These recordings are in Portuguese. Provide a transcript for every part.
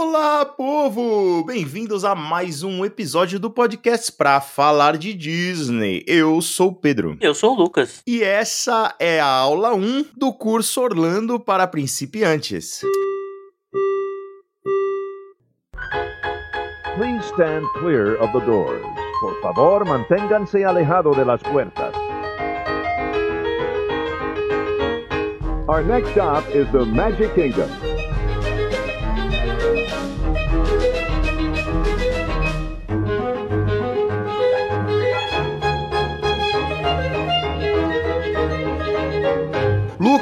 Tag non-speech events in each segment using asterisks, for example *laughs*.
Olá, povo! Bem-vindos a mais um episódio do podcast pra falar de Disney. Eu sou o Pedro. Eu sou o Lucas. E essa é a aula 1 do curso Orlando para principiantes. Please stand clear of the doors. Por favor, manténganse alejado de las puertas. Our next stop is the Magic Kingdom.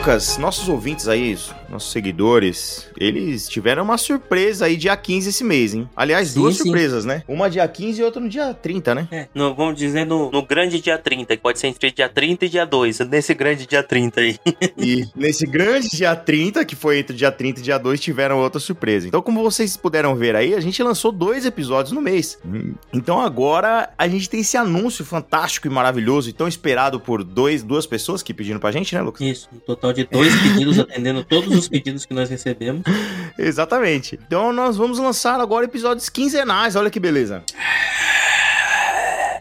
Lucas, nossos ouvintes aí, nossos seguidores, eles tiveram uma surpresa aí dia 15 esse mês, hein? Aliás, Sim, duas sim. surpresas, né? Uma dia 15 e outra no dia 30, né? É, no- vamos dizer no, no grande dia 30, que pode ser entre dia 30 e dia 2, nesse grande dia 30 aí. *laughs* E nesse grande dia 30, que foi entre dia 30 e dia 2, tiveram outra surpresa. Então, como vocês puderam ver aí, a gente lançou dois episódios no mês. Então agora a gente tem esse anúncio fantástico e maravilhoso e tão esperado por dois, duas pessoas que pediram pra gente, né, Lucas? Isso, um total de dois pedidos, *laughs* atendendo todos os pedidos que nós recebemos. Exatamente. Então nós vamos lançar agora episódios quinzenais, olha que beleza.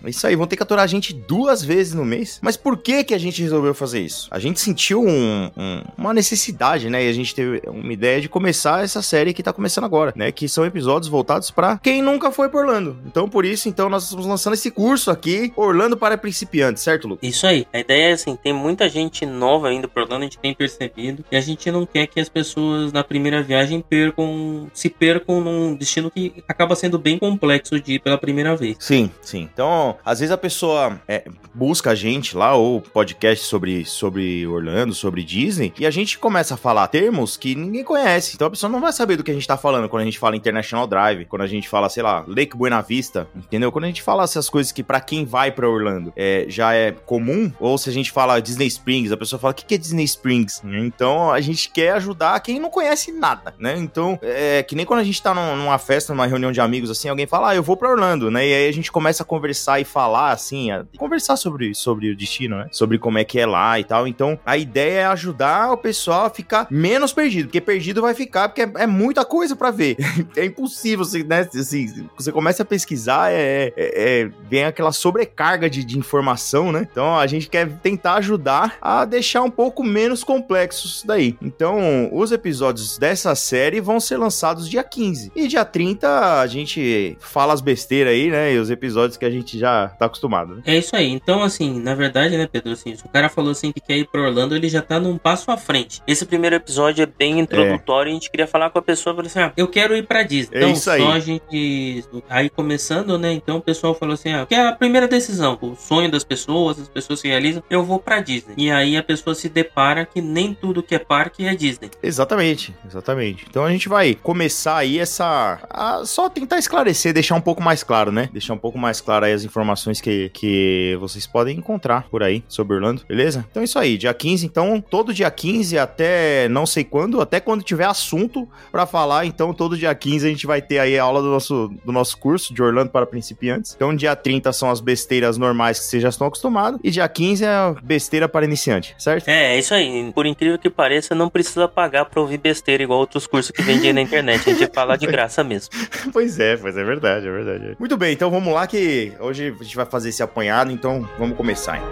É Isso aí, vão ter que aturar a gente duas vezes no mês. Mas por que que a gente resolveu fazer isso? A gente sentiu um- um- uma necessidade, né? E a gente teve uma ideia de começar essa série que tá começando agora, né? Que são episódios voltados pra quem nunca foi pra Orlando. Então, por isso, então, nós estamos lançando esse curso aqui, Orlando para principiantes, certo, Lu? Isso aí. A ideia é assim, tem muita gente nova indo por Orlando, a gente tem percebido, e a gente não quer que as pessoas na primeira viagem percam, se percam num destino que acaba sendo bem complexo de ir pela primeira vez. Sim, sim. Então, às vezes a pessoa é, busca a gente lá, ou podcast sobre, sobre Orlando, sobre Disney, e a gente começa a falar termos que ninguém conhece. Então a pessoa não vai saber do que a gente tá falando quando a gente fala International Drive, quando a gente fala, sei lá, Lake Buena Vista, entendeu? Quando a gente fala essas coisas que pra quem vai pra Orlando é, já é comum, ou se a gente fala Disney Springs, a pessoa fala, o que, que é Disney Springs? Então a gente quer ajudar quem não conhece nada, né? Então, é que nem quando a gente tá num- numa festa, numa reunião de amigos, assim, alguém fala, ah, eu vou pra Orlando, né? E aí a gente começa a conversar e falar, assim, a- conversar sobre, sobre o destino, né? Sobre como é que é lá e tal. Então, a ideia é ajudar o pessoal a ficar menos perdido, porque perdido vai ficar, porque é, é muita coisa pra ver. *laughs* é impossível, você, né? Assim, você começa a pesquisar, é, é- é- vem aquela sobrecarga de, de informação, né? Então, a gente quer tentar ajudar a deixar um pouco menos complexo isso daí. Então, os episódios dessa série vão ser lançados dia 15. E dia 30 a gente fala as besteiras aí, né? E os episódios que a gente já tá acostumado, né? É isso aí. Então, assim, na verdade, né, Pedro, assim, se o cara falou assim que quer ir pra Orlando, ele já tá num passo à frente. Esse primeiro episódio é bem introdutório e a gente queria falar com a pessoa, falou assim, ah, eu quero ir pra Disney. É Então, isso aí. só a gente... Aí, começando, né, então o pessoal falou assim, ah, que é a primeira decisão, o sonho das pessoas, as pessoas se realizam, eu vou pra Disney. E aí a pessoa se depara que nem tudo que é parque é Disney. Exatamente, exatamente. Então a gente vai começar aí essa. a só tentar esclarecer, deixar um pouco mais claro, né? Deixar um pouco mais claro aí as informações que, que vocês podem encontrar por aí sobre Orlando, beleza? Então é isso aí, dia 15, então todo dia 15 até não sei quando, até quando tiver assunto pra falar, então todo dia 15 a gente vai ter aí a aula do nosso, do nosso curso de Orlando para principiantes. Então dia 30 são as besteiras normais que vocês já estão acostumados e dia 15 é a besteira para iniciante, certo? É, é isso aí. Por incrível que pareça, não precisa pagar pra ouvir besteira igual outros cursos que vendem na internet. A gente fala de *laughs* graça mesmo. *laughs* Pois é, pois é verdade, é verdade. Muito bem, então vamos lá que hoje a gente vai fazer esse apanhado, então vamos começar. hein?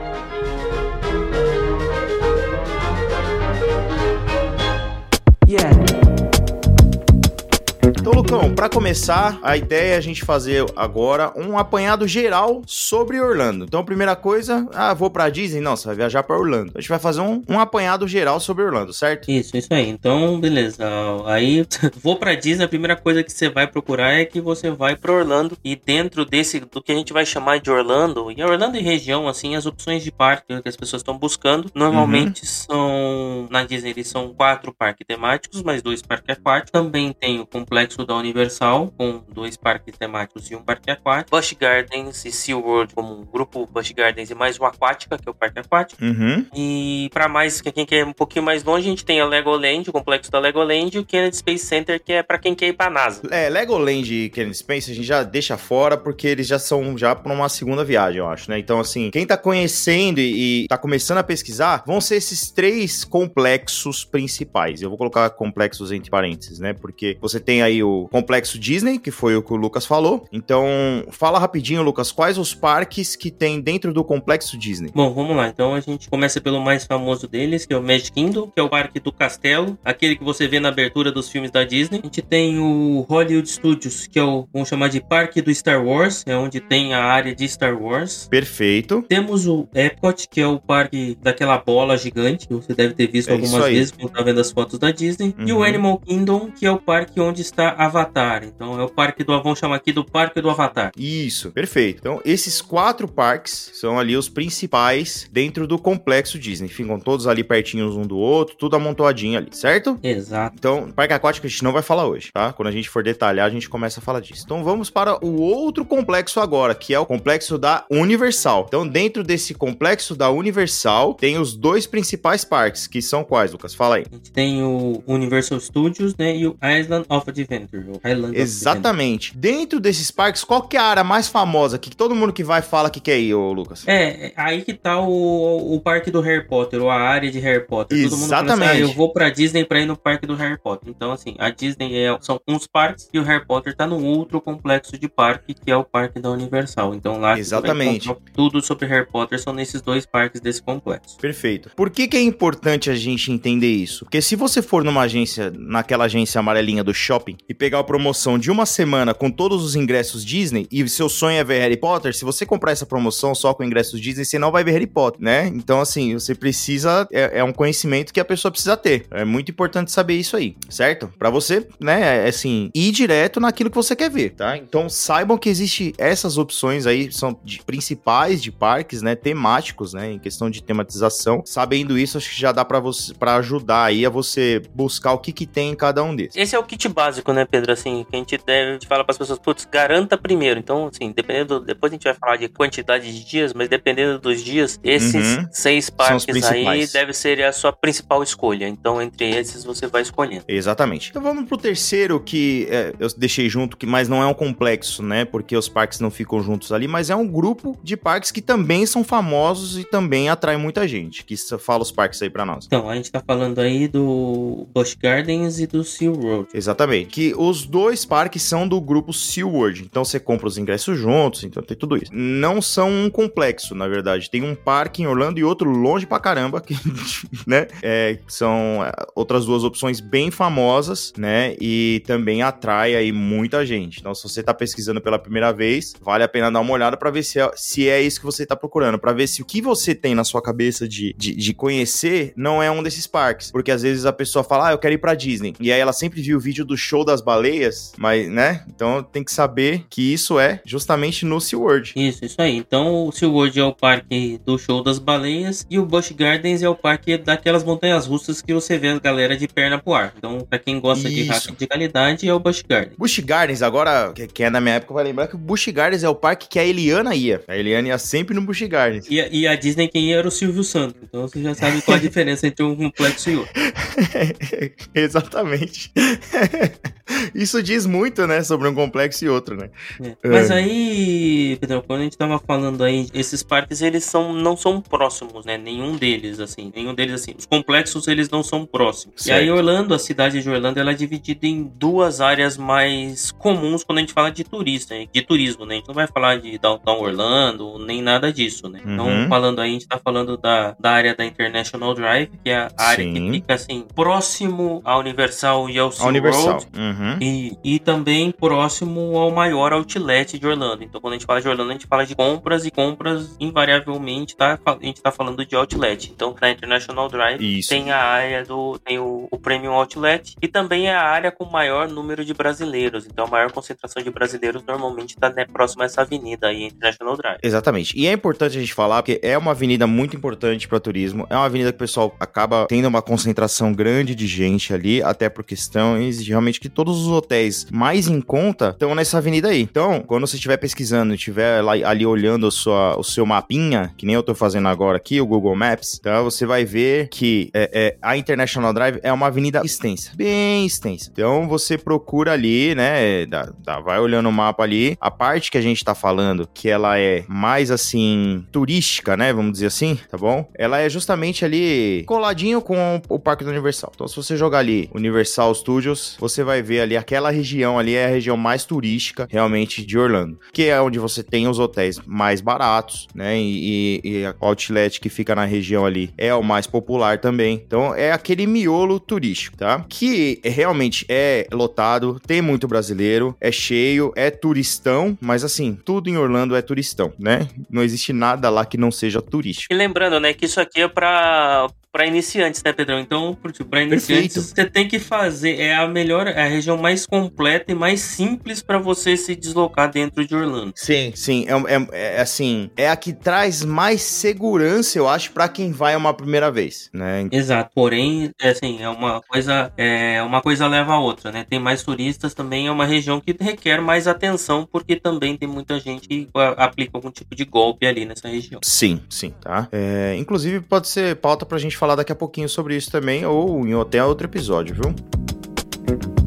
Então, Lucão, pra começar, a ideia é a gente fazer agora um apanhado geral sobre Orlando. Então, a primeira coisa, ah, vou pra Disney? Não, você vai viajar pra Orlando. A gente vai fazer um, um apanhado geral sobre Orlando, certo? Isso, isso aí. Então, beleza. Aí, *laughs* vou pra Disney, a primeira coisa que você vai procurar é que você vai pra Orlando. E dentro desse, do que a gente vai chamar de Orlando, e Orlando e região, assim, as opções de parque que as pessoas estão buscando, normalmente são, na Disney, eles são quatro parques temáticos, mais dois parques aquáticos. Também tem o complexo da Universal, com dois parques temáticos e um parque aquático. Busch Gardens e SeaWorld, como um grupo Busch Gardens e mais o Aquática, que é o parque aquático. Uhum. E para mais, que quem quer um pouquinho mais longe, a gente tem a Legoland, o complexo da Legoland e o Kennedy Space Center, que é para quem quer ir pra NASA. É, Legoland e Kennedy Space a gente já deixa fora porque eles já são já pra uma segunda viagem, eu acho, né? Então, assim, quem tá conhecendo e, e tá começando a pesquisar, vão ser esses três complexos principais. Eu vou colocar complexos entre parênteses, né? Porque você tem aí o Complexo Disney, que foi o que o Lucas falou. Então, fala rapidinho, Lucas, quais os parques que tem dentro do Complexo Disney? Bom, vamos lá. Então a gente começa pelo mais famoso deles, que é o Magic Kingdom, que é o parque do castelo, aquele que você vê na abertura dos filmes da Disney. A gente tem o Hollywood Studios, que é o, vamos chamar de Parque do Star Wars, é onde tem a área de Star Wars. Perfeito. Temos o Epcot, que é o parque daquela bola gigante, que você deve ter visto É algumas vezes quando tá vendo as fotos da Disney. E o Uhum. Animal Kingdom, que é o parque onde está Avatar. Então é o parque do, vamos chamar aqui do Parque do Avatar. Isso, perfeito. Então, esses quatro parques são ali os principais dentro do complexo Disney. Ficam todos ali pertinhos um do outro, tudo amontoadinho ali, certo? Exato. Então, parque aquático a gente não vai falar hoje, tá? Quando a gente for detalhar, a gente começa a falar disso. Então, vamos para o outro complexo agora, que é o complexo da Universal. Então, dentro desse complexo da Universal, tem os dois principais parques, que são quais, Lucas? Fala aí. A gente tem o Universal Studios, né? E o Island of Adventure. Adventure. Exatamente. Dentro desses parques, qual que é a área mais famosa que todo mundo que vai fala que quer ir, ô Lucas? É, é aí que tá o, o parque do Harry Potter, ou a área de Harry Potter. Todo mundo assim, Exatamente. ah, eu vou pra Disney pra ir no parque do Harry Potter. Então, assim, a Disney é- são uns parques e o Harry Potter tá no outro complexo de parque, que é o parque da Universal. Então lá Exatamente. tudo sobre Harry Potter são nesses dois parques desse complexo. Perfeito. Por que, que é importante a gente entender isso? Porque se você for numa agência, naquela agência amarelinha do shopping, e pegar a promoção de uma semana com todos os ingressos Disney, e seu sonho é ver Harry Potter, se você comprar essa promoção só com ingressos Disney, você não vai ver Harry Potter, né? Então, assim, você precisa. É, é um conhecimento que a pessoa precisa ter. É muito importante saber isso aí, certo? Pra você, né, é, assim, ir direto naquilo que você quer ver, tá? Então, saibam que existe essas opções aí, são de- principais de parques, né, temáticos, né, em questão de tematização. Sabendo isso, acho que já dá pra você para ajudar aí a você buscar o que que tem em cada um desses. Esse é o kit básico, né, Pedro? Assim, que a gente deve a gente fala para as pessoas, putz, garanta primeiro. Então, assim, dependendo, depois a gente vai falar de quantidade de dias, mas dependendo dos dias, esses Uhum. seis parques aí deve ser a sua principal escolha. Então, entre esses você vai escolhendo. Exatamente. Então vamos pro terceiro que é, eu deixei junto, que mas não é um complexo, né? Porque os parques não ficam juntos ali, mas é um grupo de parques que também são famosos e também atraem muita gente. Que fala os parques aí pra nós. Então, a gente tá falando aí do Busch Gardens e do Sea Road. Exatamente. Que os dois parques são do grupo SeaWorld. Então você compra os ingressos juntos, então tem tudo isso. Não são um complexo, na verdade. Tem um parque em Orlando e outro longe pra caramba, que, *laughs* né? É, são é, outras duas opções bem famosas, né? E também atrai aí muita gente. Então, se você tá pesquisando pela primeira vez, vale a pena dar uma olhada pra ver se é, se é isso que você tá procurando. Pra ver se o que você tem na sua cabeça de, de, de conhecer não é um desses parques. Porque às vezes a pessoa fala, ah, eu quero ir pra Disney. E aí ela sempre viu o vídeo do show das baleias, mas, né? Então tem que saber que isso é justamente no SeaWorld. Isso, isso aí. Então, o SeaWorld é o parque do show das baleias e o Busch Gardens é o parque daquelas montanhas russas que você vê a galera de perna pro ar. Então, pra quem gosta de Isso. rafting de qualidade, é o Busch Gardens. Busch Gardens, agora, que, que é na minha época, vai lembrar que o Busch Gardens é o parque que a Eliana ia. A Eliana ia sempre no Busch Gardens. E, a- e a Disney quem ia era o Silvio Santos. Então você já sabe qual a *laughs* diferença entre um complexo e outro. *laughs* Exatamente. *laughs* Isso diz muito, né, sobre um complexo e outro, né? É. Mas aí, Pedro, quando a gente tava falando aí, esses parques eles são, não são próximos, né? Nenhum deles, assim. Nenhum deles, assim. Os complexos eles não são próximos. E aí, Certo. Orlando, a cidade de Orlando, ela é dividida em duas áreas mais comuns quando a gente fala de turista, né? de turismo, né? A gente não vai falar de Downtown Orlando, nem nada disso, né? Uhum. Então, falando aí, a gente tá falando da, da área da International Drive, que é a área Sim. que fica, assim, próximo à Universal e ao SeaWorld. Universal. Uhum. E, e também próximo ao maior outlet de Orlando. Então, quando a gente fala de Orlando, a gente fala de compras e compras, invariavelmente, tá, a gente tá falando de outlet. Então, na International Drive, Isso. tem a área do. tem o, o Premium Outlet e também é a área com maior número de brasileiros. Então, a maior concentração de brasileiros normalmente está né, próximo a essa avenida aí, International Drive. Exatamente. E é importante a gente falar, porque é uma avenida muito importante para turismo. É uma avenida que o pessoal acaba tendo uma concentração grande de gente ali, até por questões de realmente que todos os hotéis mais em conta estão nessa avenida aí. Então, quando você estiver pesquisando e estiver lá, ali olhando a sua, o seu mapinha, que nem eu tô fazendo agora aqui, o Google Maps, então você vai ver que é, é, a International Drive é uma avenida extensa, bem extensa. Então você procura ali, né, dá- dá- vai olhando o mapa ali, a parte que a gente tá falando, que ela é mais assim, turística, né, vamos dizer assim, tá bom? Ela é justamente ali coladinho com o Parque do Universal. Então se você jogar ali Universal Studios, você vai ver vê ali aquela região ali é a região mais turística realmente de Orlando, que é onde você tem os hotéis mais baratos, né? E, e, e o outlet que fica na região ali é o mais popular também. Então é aquele miolo turístico, tá? Que realmente é lotado, tem muito brasileiro, é cheio, é turistão, mas assim, tudo em Orlando é turistão, né? Não existe nada lá que não seja turístico. E lembrando, né, que isso aqui é para para iniciantes, né, Pedrão? Então, para iniciantes, Perfeito. você tem que fazer é a melhor, é a região mais completa e mais simples para você se deslocar dentro de Orlando. Sim, sim, é, é, é, assim, é a que traz mais segurança, eu acho, para quem vai uma primeira vez, né? Exato. Porém, é assim, é uma coisa, é uma coisa leva a outra, né? Tem mais turistas também, é uma região que requer mais atenção porque também tem muita gente que aplica algum tipo de golpe ali nessa região. Sim, sim, tá? É, inclusive pode ser pauta pra gente falar daqui a pouquinho sobre isso também, ou em até outro episódio, viu?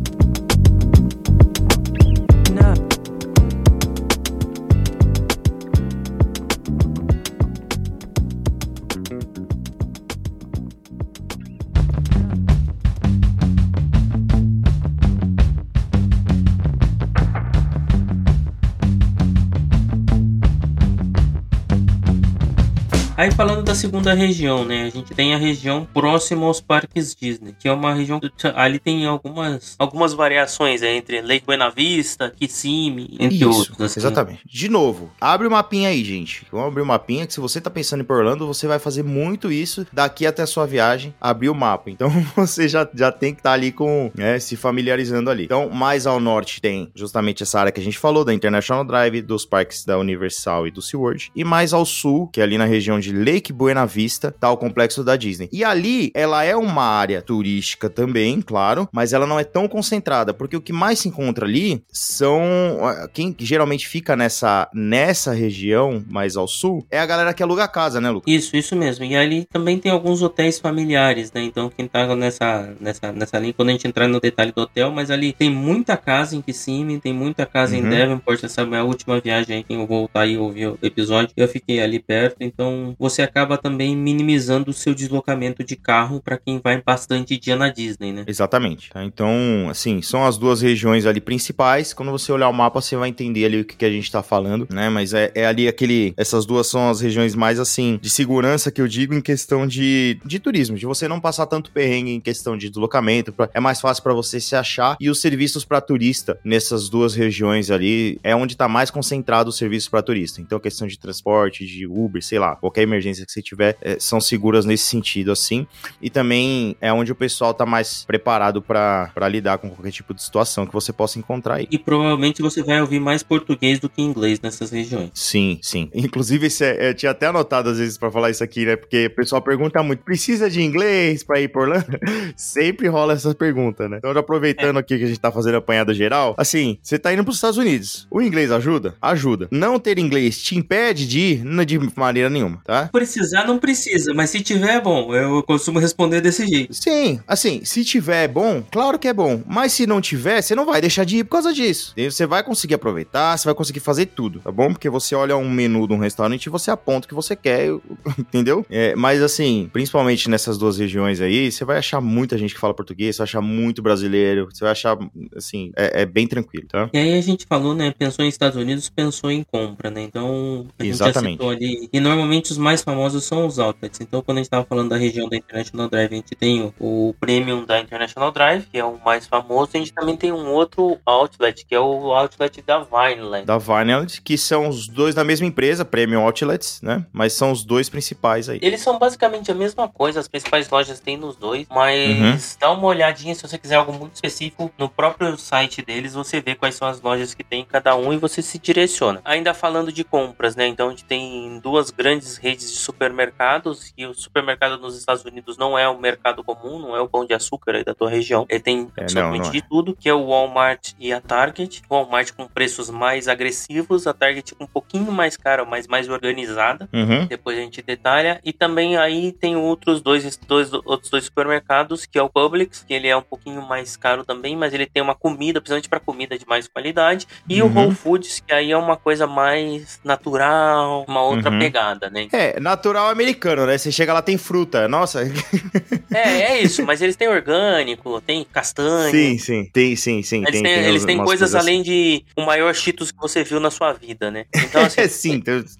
Aí falando da segunda região, né? A gente tem a região próxima aos parques Disney, que é uma região ali tem algumas algumas variações é, entre Lake Buena Vista, Kissimmee, entre Isso, outros. Assim. Exatamente. De novo, abre o mapinha aí, gente. Vamos abrir o mapinha que se você tá pensando em ir pra Orlando, você vai fazer muito isso daqui até a sua viagem, abrir o mapa. Então *laughs* você já, já tem que estar tá ali com, né, se familiarizando ali. Então, mais ao norte tem justamente essa área que a gente falou, da International Drive, dos parques da Universal e do SeaWorld. E mais ao sul, que é ali na região de de Lake Buena Vista, tá o complexo da Disney. E ali, ela é uma área turística também, claro, mas ela não é tão concentrada, porque o que mais se encontra ali são quem geralmente fica nessa nessa região mais ao sul é a galera que aluga casa, né, Lucas? Isso, isso mesmo. E ali também tem alguns hotéis familiares, né? Então quem tá nessa nessa nessa linha quando a gente entrar no detalhe do hotel, mas ali tem muita casa em Kissimmee, tem muita casa uhum. em Devonport, essa é a minha última viagem quem eu voltar e ouvir o episódio, eu fiquei ali perto, então você acaba também minimizando o seu deslocamento de carro para quem vai bastante dia na Disney, né? Exatamente. Tá? Então, assim, são as duas regiões ali principais. Quando você olhar o mapa, você vai entender ali o que, que a gente tá falando, né? Mas é, é, ali aquele. Essas duas são as regiões mais, assim, de segurança que eu digo em questão de, de turismo, de você não passar tanto perrengue em questão de deslocamento. Pra, é mais fácil para você se achar. E os serviços para turista nessas duas regiões ali é onde tá mais concentrado os serviços para turista. Então, questão de transporte, de Uber, sei lá, qualquer emergência que você tiver é, são seguras nesse sentido, assim. E também é onde o pessoal tá mais preparado para lidar com qualquer tipo de situação que você possa encontrar aí. E provavelmente você vai ouvir mais português do que inglês nessas regiões. Sim, sim. Inclusive, é, eu tinha até anotado às vezes para falar isso aqui, né? Porque o pessoal pergunta muito: precisa de inglês para ir por Orlando? *laughs* Sempre rola essa pergunta, né? Então, aproveitando é. aqui que a gente tá fazendo apanhado geral, assim, você tá indo pros Estados Unidos. O inglês ajuda? Ajuda. Não ter inglês te impede de ir? Não de maneira nenhuma, tá? Precisar não precisa, mas se tiver é bom. Eu costumo responder desse jeito. Sim, assim, se tiver é bom, claro que é bom. Mas se não tiver, você não vai deixar de ir por causa disso. Você vai conseguir aproveitar, você vai conseguir fazer tudo, tá bom? Porque você olha um menu de um restaurante e você aponta o que você quer, *laughs* entendeu? É, mas assim, principalmente nessas duas regiões aí, você vai achar muita gente que fala português, você vai achar muito brasileiro, você vai achar, assim, é, é bem tranquilo, tá? E aí a gente falou, né, pensou em Estados Unidos, pensou em compra, né? Então, a Exatamente. gente ali. E normalmente os mais famosos são os outlets. Então, quando a gente estava falando da região da International Drive, a gente tem o, o, Premium da International Drive, que é o mais famoso. A gente também tem um outro outlet, que é o outlet da Vineland. Da Vineland, que são os dois da mesma empresa, Premium Outlets, né? Mas são os dois principais aí. Eles são basicamente a mesma coisa, as principais lojas têm nos dois, mas uhum. dá uma olhadinha se você quiser algo muito específico no próprio site deles, você vê quais são as lojas que tem em cada um e você se direciona. Ainda falando de compras, né? Então a gente tem duas grandes redes de supermercados e o supermercado nos Estados Unidos não é o mercado comum, não é o pão de açúcar aí da tua região. Ele tem é, absolutamente de é. tudo, que é o Walmart e a Target. O Walmart com preços mais agressivos, a Target com um pouquinho mais caro, mas mais organizada. Uhum. Depois a gente detalha. E também aí tem outros dois, dois, outros dois supermercados, que é o Publix, que ele é um pouquinho mais caro também, mas ele tem uma comida, principalmente para comida de mais qualidade. E uhum. o Whole Foods, que aí é uma coisa mais natural, uma outra uhum. pegada, né? É, natural americano, né? Você chega lá, tem fruta. Nossa. É, é isso, mas eles têm orgânico, tem castanha. Sim, sim. Tem, sim, sim. Eles têm, tem eles têm umas coisas assim. além de o maior Cheetos que você viu na sua vida, né? Então, *laughs* assim, É, sim, tem, os-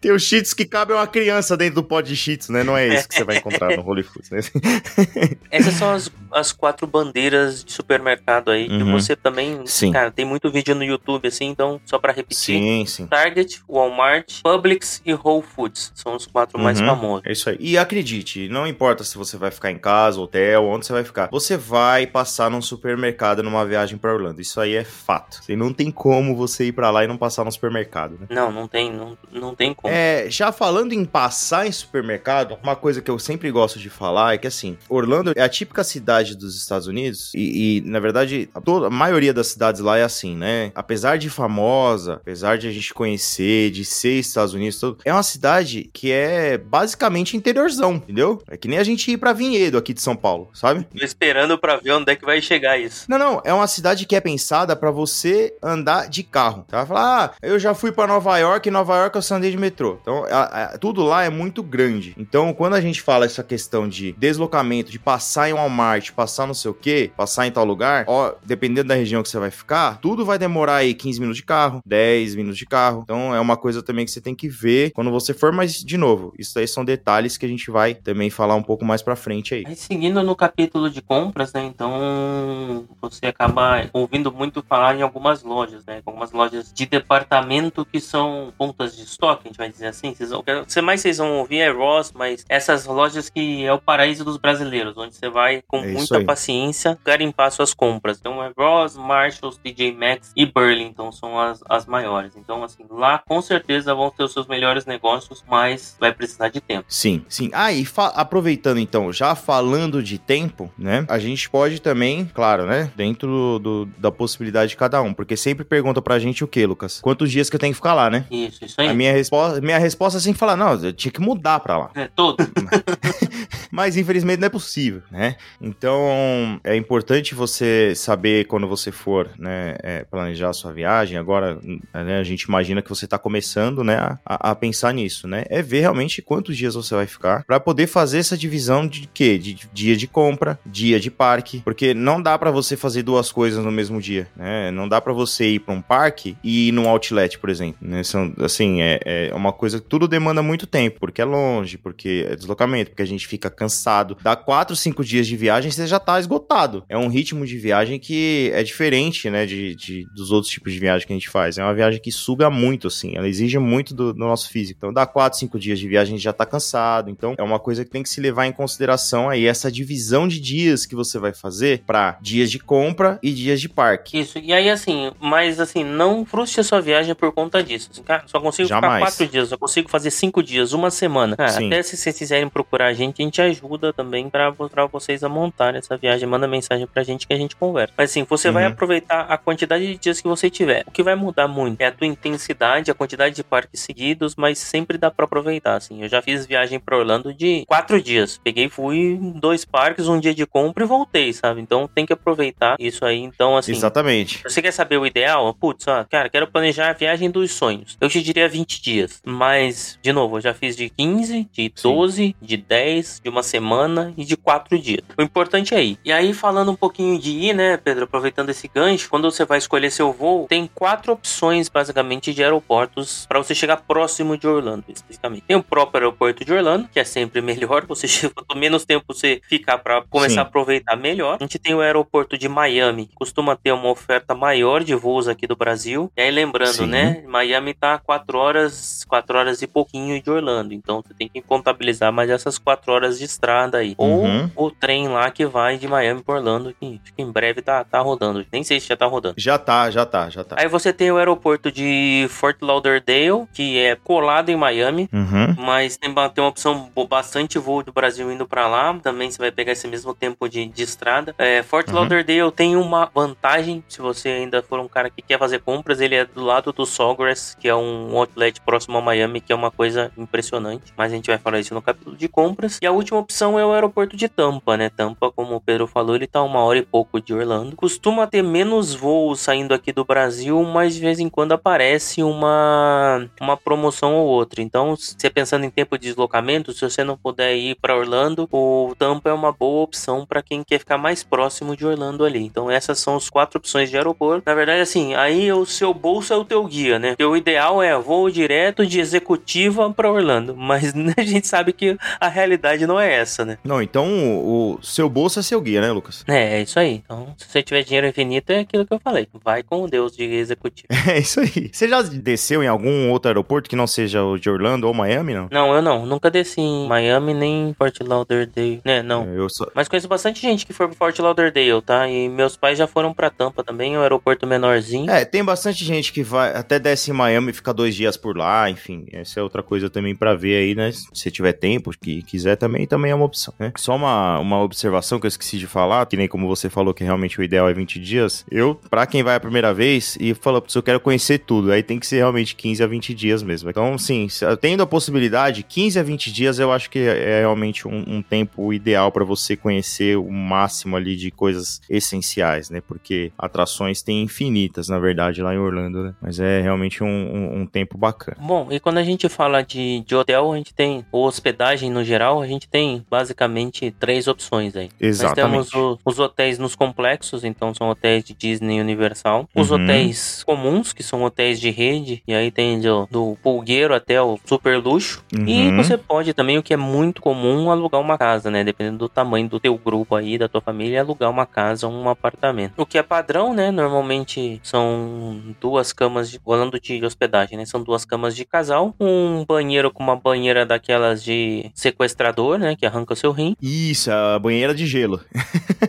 tem os cheats que cabem uma criança dentro do pote de cheats, né? Não é isso que você vai encontrar no Holy Foods, né? *laughs* essas são as, as quatro bandeiras de supermercado aí, que Uhum. você também. Sim. Cara, tem muito vídeo no YouTube, assim, então, só pra repetir. Sim, sim. Target, Walmart, Publix e Whole Foods. São os quatro mais Uhum. famosos. É isso aí. E acredite, não importa se você vai ficar em casa, hotel, onde você vai ficar. Você vai passar num supermercado numa viagem pra Orlando. Isso aí é fato. Você não tem como você ir pra lá e não passar no supermercado, né? Não, não tem, não, não tem como. É, já falando em passar em supermercado, uma coisa que eu sempre gosto de falar é que assim, Orlando é a típica cidade dos Estados Unidos e, e, na verdade a, toda, a maioria das cidades lá é assim, né? Apesar de famosa, apesar de a gente conhecer, de ser Estados Unidos, tudo, é uma cidade que é basicamente interiorzão, entendeu? É que nem a gente ir pra Vinhedo aqui de São Paulo, sabe? Tô esperando pra ver onde é que vai chegar isso. Não, não, é uma cidade que é pensada pra você andar de carro. Tá? Falar, ah, eu já fui pra Nova York, em Nova York eu só andei de metrô. Então, a- a- tudo lá é muito grande. Então, quando a gente fala essa questão de deslocamento, de passar em Walmart, passar não sei o quê, passar em tal lugar, ó, dependendo da região que você vai ficar, tudo vai demorar aí 15 minutos de carro, 10 minutos de carro. Então, é uma coisa também que você tem que ver quando você for, mas, de novo, isso aí são detalhes que a gente vai também falar um pouco mais pra frente aí. Aí seguindo no capítulo de compras, né? Então você acaba ouvindo muito falar em algumas lojas, né? Algumas lojas de departamento que são pontas de estoque, a gente vai dizer assim. Vocês, o que mais vocês vão ouvir é Ross, mas essas lojas que é o paraíso dos brasileiros, onde você vai com É muita aí. paciência garimpar suas compras. Então é Ross, Marshalls, TJ Maxx e Burlington são as, as maiores. Então assim, lá com certeza vão ter os seus melhores negócios, mas vai precisar de tempo. Sim, sim. Ah, e aproveitando então, já falando de tempo, né? A gente pode também, claro, né? Dentro do- da possibilidade de cada um, porque sempre pergunta pra gente o que, Lucas? Quantos dias que eu tenho que ficar lá, né? Isso, isso aí. A minha resposta, minha resposta é sempre falar, não, eu tinha que mudar pra lá. É todo. *laughs* Mas infelizmente não é possível, né? Então é importante você saber quando você for, né, é, planejar a sua viagem. Agora, né, a gente imagina que você está começando, né, a, a pensar nisso, né? É ver realmente quantos dias você vai ficar para poder fazer essa divisão de quê? De dia de compra, dia de parque, porque não dá para você fazer duas coisas no mesmo dia, né? Não dá para você ir para um parque e ir num outlet, por exemplo, né? São, assim, é, é uma coisa que tudo demanda muito tempo, porque é longe, porque é deslocamento, porque a gente fica cansado. Dá quatro, cinco dias de viagem, você já tá esgotado. É um ritmo de viagem que é diferente, né, de, de- dos outros tipos de viagem que a gente faz. É uma viagem que suga muito, assim, ela exige muito do, do nosso físico. Então, dá quatro, cinco dias de viagem, a gente já tá cansado. Então, é uma coisa que tem que se levar em consideração aí, essa divisão de dias que você vai fazer para dias de compra e dias de parque. Isso, e aí assim, mas assim, não frustre a sua viagem por conta disso. Assim, cara, só consigo Jamais. ficar quatro dias, só consigo fazer cinco dias, uma semana. Sim. até se vocês quiserem procurar a gente, a gente ajuda também pra mostrar vocês a montar essa viagem. Manda mensagem pra gente que a gente conversa. Mas assim, você vai Uhum. aproveitar a quantidade de dias que você tiver. O que vai mudar muito é a tua intensidade, a quantidade de parques seguidos, mas sempre dá pra aproveitar, assim. Eu já fiz viagem pra Orlando de quatro dias. Peguei, fui dois parques, um dia de compra e voltei, sabe? Então tem que aproveitar isso aí. Então, assim, Exatamente. você quer saber o ideal? Putz, ó, cara, quero planejar a viagem dos sonhos. Eu te diria 20 dias. Mas, de novo, eu já fiz de 15, de 12, de 10, de uma semana e de 4 dias. O importante é ir. E aí, falando um pouquinho de ir, né, Pedro, aproveitando esse gancho, quando você vai escolher seu voo, tem quatro opções, basicamente, de aeroportos para você chegar próximo de Orlando, especificamente. Tem o próprio aeroporto de Orlando, que é sempre *laughs* melhor. Você chega, quanto menos tempo você ficar para começar Sim. a aproveitar, melhor. A gente tem o aeroporto de Miami, que costuma ter uma oferta maior de voos aqui do Brasil. E aí, lembrando, Sim. né? Miami tá 4 horas, 4 horas e pouquinho de Orlando. Então você tem que contabilizar mais essas 4 horas de estrada aí. Uhum. Ou o trem lá que vai de Miami para Orlando, que em breve tá, tá rodando. Nem sei se já tá rodando. Já tá, já tá, já tá. Aí você tem o aeroporto de Fort Lauderdale, que é colado em Miami. Uhum. Mas tem, tem uma opção bastante voo do Brasil indo pra lá. Também você vai pegar esse mesmo tempo de, de estrada. É, Fort Uhum. Lauderdale tem uma vantagem. Se você ainda for um cara que quer fazer compras, ele é do lado do Sawgrass, que é um outlet próximo a Miami, que é uma coisa impressionante. Mas a gente vai falar isso no capítulo de compras. E a última última opção é o aeroporto de Tampa, né? Tampa, como o Pedro falou, ele tá uma hora e pouco de Orlando. Costuma ter menos voos saindo aqui do Brasil, mas de vez em quando aparece uma, uma promoção ou outra. Então, você pensando em tempo de deslocamento, se você não puder ir para Orlando, o Tampa é uma boa opção para quem quer ficar mais próximo de Orlando ali. Então, essas são as quatro opções de aeroporto. Na verdade, assim, aí o seu bolso é o teu guia, né? Porque o ideal é voo direto de executiva para Orlando, mas *laughs* a gente sabe que a realidade não é essa, né? Não, então o, o seu bolso é seu guia, né, Lucas? É, é isso aí. Então, se você tiver dinheiro infinito, é aquilo que eu falei. Vai com o Deus de executivo. *laughs* É isso aí. Você já desceu em algum outro aeroporto que não seja o de Orlando ou Miami, não? Não, eu não. Nunca desci em Miami nem em Fort Lauderdale. Né, não. Eu só... Mas conheço bastante gente que foi pro Fort Lauderdale, tá? E meus pais já foram pra Tampa também, um aeroporto menorzinho. É, tem bastante gente que vai até desce em Miami e fica dois dias por lá, enfim. Essa é outra coisa também pra ver aí, né? Se tiver tempo, que quiser também, também é uma opção, né? Só uma, uma observação que eu esqueci de falar, que nem como você falou que realmente o ideal é 20 dias. Eu, pra quem vai a primeira vez e fala, putz, eu quero conhecer tudo, aí tem que ser realmente 15 a 20 dias mesmo. Então, sim, tendo a possibilidade, 15 a 20 dias eu acho que é realmente um, um tempo ideal para você conhecer o máximo ali de coisas essenciais, né? Porque atrações tem infinitas, na verdade, lá em Orlando, né? Mas é realmente um, um, um tempo bacana. Bom, e quando a gente fala de, de hotel, a gente tem, ou hospedagem no geral, a gente tem basicamente três opções aí. Exatamente. Nós temos o, os hotéis nos complexos, então são hotéis de Disney Universal. Os Uhum. hotéis comuns, que são hotéis de rede, e aí tem do, do pulgueiro até o super luxo. E Uhum. você pode também, o que é muito comum, alugar uma casa, né? Dependendo do tamanho do teu grupo aí, da tua família, alugar uma casa ou um apartamento. O que é padrão, né? Normalmente são duas camas, de, falando de hospedagem, né? São duas camas de casal, um banheiro com uma banheira daquelas de sequestrador, né? Que arranca seu rim. Isso, a banheira de gelo.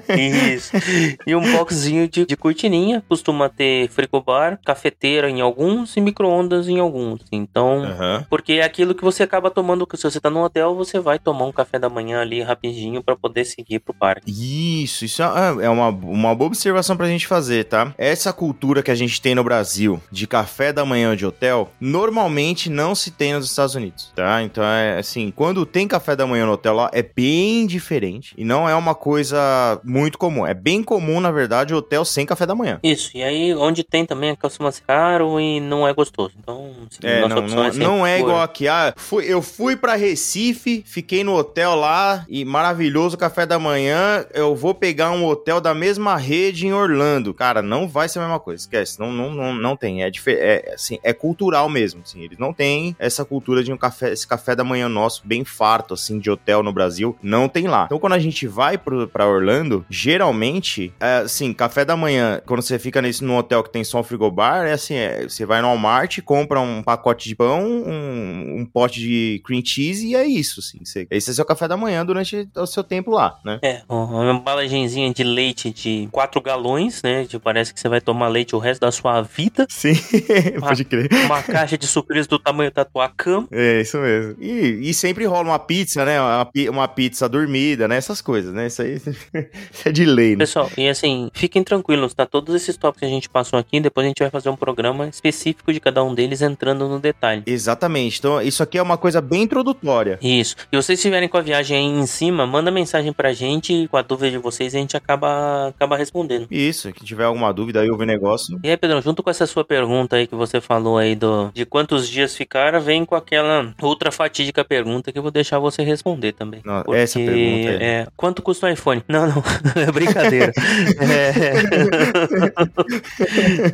Isso. e um boxzinho de, de cortininha. Costuma ter frigobar, cafeteira em alguns e micro-ondas em alguns. Então, Aham. porque é aquilo que você acaba tomando. Se você tá no hotel, você vai tomar um café da manhã ali rapidinho pra poder seguir pro parque. Isso, isso é é uma, uma boa observação pra gente fazer, tá? Essa cultura que a gente tem no Brasil de café da manhã de hotel, normalmente não se tem nos Estados Unidos, tá? Então é assim, quando tem café da manhã no hotel é bem diferente e não é uma coisa muito comum. É bem comum, na verdade, o hotel sem café da manhã. Isso, e aí onde tem também costuma ser caro e não é gostoso. Então, É, não, não, sempre não é igual aqui. Ah, fui, eu fui pra Recife, fiquei no hotel lá e maravilhoso café da manhã. Eu vou pegar um hotel da mesma rede em Orlando. Cara, não vai ser a mesma coisa. Esquece. Não, não, não, não tem. É, é, assim, é cultural mesmo. Assim, eles não têm essa cultura de um café, esse café da manhã nosso bem farto, assim, de hotel no Brasil. Não tem lá. Então, quando a gente vai pro, pra Orlando, geralmente, é, assim, café da manhã, quando você fica nesse num hotel que tem só um frigobar, é assim, é, você vai no Walmart, compra um pacote de pão, um, um pote de cream cheese e é isso, assim. Você, esse é seu café da manhã durante o seu tempo lá, né? É, uma embalagenzinha de leite de 4 galões, né? Que parece que você vai tomar leite o resto da sua vida. Sim, *laughs* pode crer. Uma caixa de surpresa do tamanho da tua cama. É, isso mesmo. E, e sempre rola uma pizza, né? Uma, uma pizza dormida, né? Essas coisas, né? Isso aí *laughs* isso é de lei, né? Pessoal, e assim, fiquem tranquilos, tá? Todos esses tópicos que a gente passou aqui, depois a gente vai fazer um programa específico de cada um deles entrando no detalhe. Exatamente. Então, isso aqui é uma coisa bem introdutória. Isso. E vocês estiverem com a viagem aí em cima, manda mensagem pra gente com a dúvida de vocês a gente acaba, acaba respondendo. Isso, que tiver alguma dúvida aí, ouvir negócio. E aí, Pedrão, junto com essa sua pergunta aí que você falou aí do de quantos dias ficar, vem com aquela outra fatídica pergunta que eu vou deixar você responder também. Não, essa pergunta é- é quanto custa o iPhone? *laughs* Não, não, *laughs* é brincadeira. É...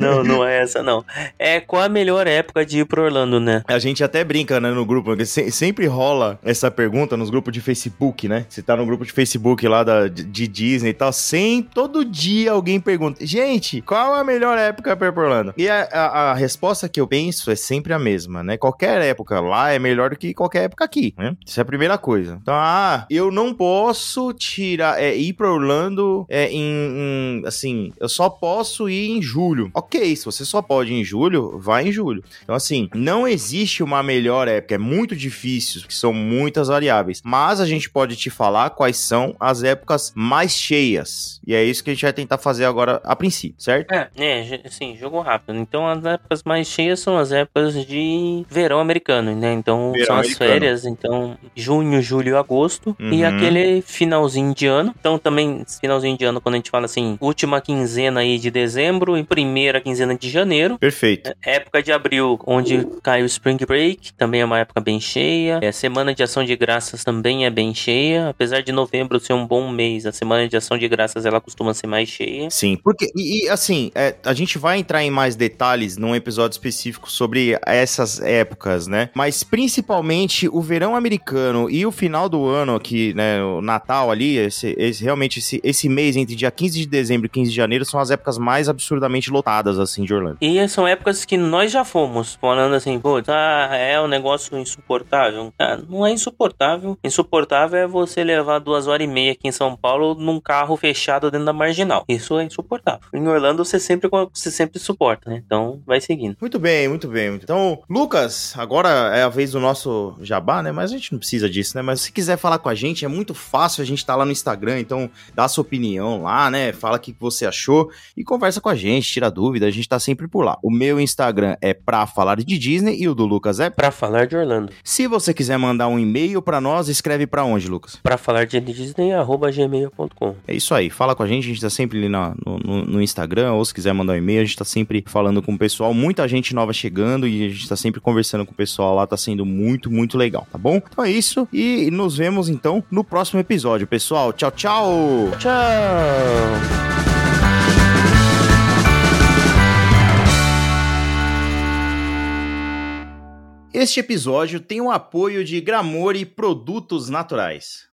*laughs* não, não é essa não. É qual a melhor época de ir pro Orlando, né? A gente até brinca, né, no grupo, porque se- sempre rola essa pergunta nos grupos de Facebook, né? Você tá no grupo de Facebook lá da, de, Disney e tal, sempre, todo dia alguém pergunta, gente, qual a melhor época pra ir pro Orlando? E a, a- a resposta que eu penso é sempre a mesma, né? Qualquer época lá é melhor do que qualquer época aqui, né? Isso é a primeira coisa. Então, ah, eu não posso tirar, é, ir pra Orlando é, em, em, assim, eu só posso ir em julho. Ok, se você só pode ir em julho, vai em julho. Então, assim, não existe uma melhor época, é muito difícil, que são muitas variáveis. Mas a gente pode te falar quais são as épocas mais cheias. E é isso que a gente vai tentar fazer agora a princípio, certo? É, é, assim, jogo rápido. Então as épocas mais cheias são as épocas de verão americano, né? Então Verão são as americano. férias, então junho, julho agosto. Uhum. E aquele finalzinho de ano. Então também, finalzinho de ano, quando a gente fala assim, última quinzena aí de dezembro e primeira quinzena de janeiro. Perfeito. Época de abril, onde cai o Spring Break, também é uma época bem cheia. É, semana de Ação de Graças também é bem cheia. Apesar de novembro ser um bom mês, a Semana de Ação de Graças ela costuma ser mais cheia. Sim, porque, e, e, assim, é, a gente vai entrar em mais detalhes num episódio específico sobre essas épocas, né? Mas principalmente o verão americano e o final do ano aqui, né? O Natal ali, esse, esse- realmente esse, esse mês entre dia 15 de dezembro e 15 de janeiro são as épocas mais absurdamente lotadas, assim, de Orlando. E são épocas que nós já fomos, falando assim, pô, ah, é um negócio insuportável. Ah, não é insuportável. Insuportável é você levar duas horas e meia aqui em São Paulo num carro fechado dentro da marginal. Isso é insuportável. Em Orlando você sempre, você sempre suporta, né? Então vai seguindo. Muito bem, muito bem. Então, Lucas, agora é a vez do nosso jabá, né? Mas a gente não precisa disso, né? Mas se quiser falar com a gente, é muito fácil. A gente tá lá no Instagram, então dá a sua opinião lá, né? Fala o que você achou e conversa com a gente, tira dúvida. A gente tá sempre por lá. O meu Instagram é pra falar de Disney e o do Lucas é. Pra falar de Orlando. Se você quiser mandar um e-mail pra nós, escreve pra onde, Lucas? Pra falar de Disney, arroba gmail.com. É isso aí, fala com a gente, a gente tá sempre ali na- no, no- no Instagram, ou se quiser mandar um e-mail, a gente tá sempre falando com o pessoal, muita gente nova chegando e a gente tá sempre conversando com o pessoal lá, tá sendo muito, muito legal, tá bom? Então é isso, e nos vemos então no próximo episódio, pessoal. Tchau, tchau! Tchau! Este episódio tem o apoio de Gramore Produtos Naturais.